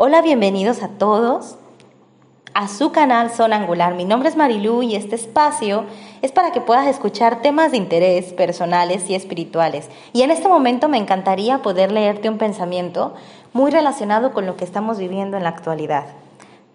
Hola, bienvenidos a todos a su canal Zona Angular. Mi nombre es Marilu y este espacio es para que puedas escuchar temas de interés personales y espirituales. Y en este momento me encantaría poder leerte un pensamiento muy relacionado con lo que estamos viviendo en la actualidad.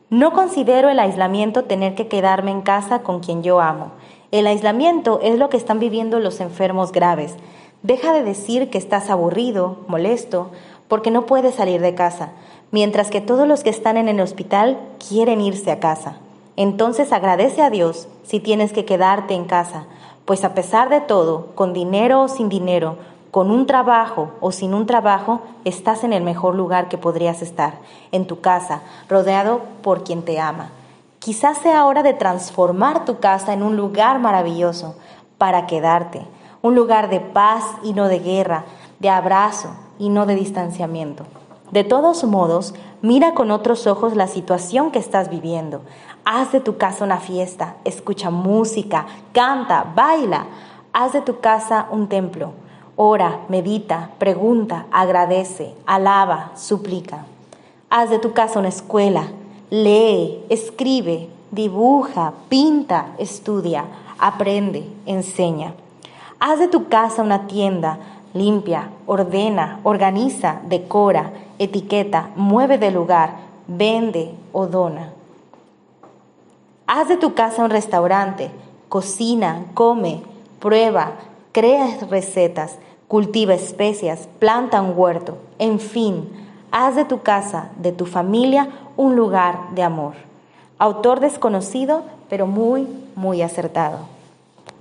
No considero el aislamiento tener que quedarme en casa con quien yo amo. El aislamiento es lo que están viviendo los enfermos graves. Deja de decir que estás aburrido, molesto, porque no puedes salir de casa mientras que todos los que están en el hospital quieren irse a casa. Entonces agradece a Dios si tienes que quedarte en casa, pues a pesar de todo, con dinero o sin dinero, con un trabajo o sin un trabajo, estás en el mejor lugar que podrías estar, en tu casa, rodeado por quien te ama. Quizás sea hora de transformar tu casa en un lugar maravilloso para quedarte, un lugar de paz y no de guerra, de abrazo y no de distanciamiento. De todos modos, mira con otros ojos la situación que estás viviendo. Haz de tu casa una fiesta, escucha música, canta, baila. Haz de tu casa un templo. Ora, medita, pregunta, agradece, alaba, suplica. Haz de tu casa una escuela. Lee, escribe, dibuja, pinta, estudia, aprende, enseña. Haz de tu casa una tienda limpia, ordena, organiza, decora, etiqueta, mueve de lugar, vende o dona. Haz de tu casa un restaurante, cocina, come, prueba, crea recetas, cultiva especias, planta un huerto, en fin, haz de tu casa, de tu familia, un lugar de amor. Autor desconocido, pero muy, muy acertado.